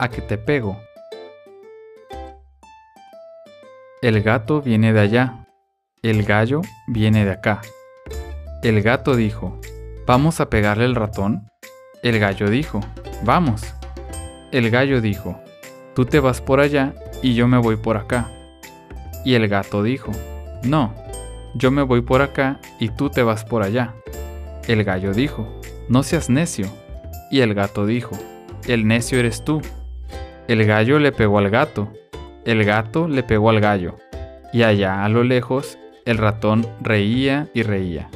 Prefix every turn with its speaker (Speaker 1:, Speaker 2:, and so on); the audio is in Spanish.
Speaker 1: a que te pego. El gato viene de allá, el gallo viene de acá. El gato dijo, ¿vamos a pegarle el ratón? El gallo dijo, vamos. El gallo dijo, tú te vas por allá y yo me voy por acá. Y el gato dijo, no, yo me voy por acá y tú te vas por allá. El gallo dijo, no seas necio. Y el gato dijo, el necio eres tú. El gallo le pegó al gato, el gato le pegó al gallo, y allá a lo lejos el ratón reía y reía.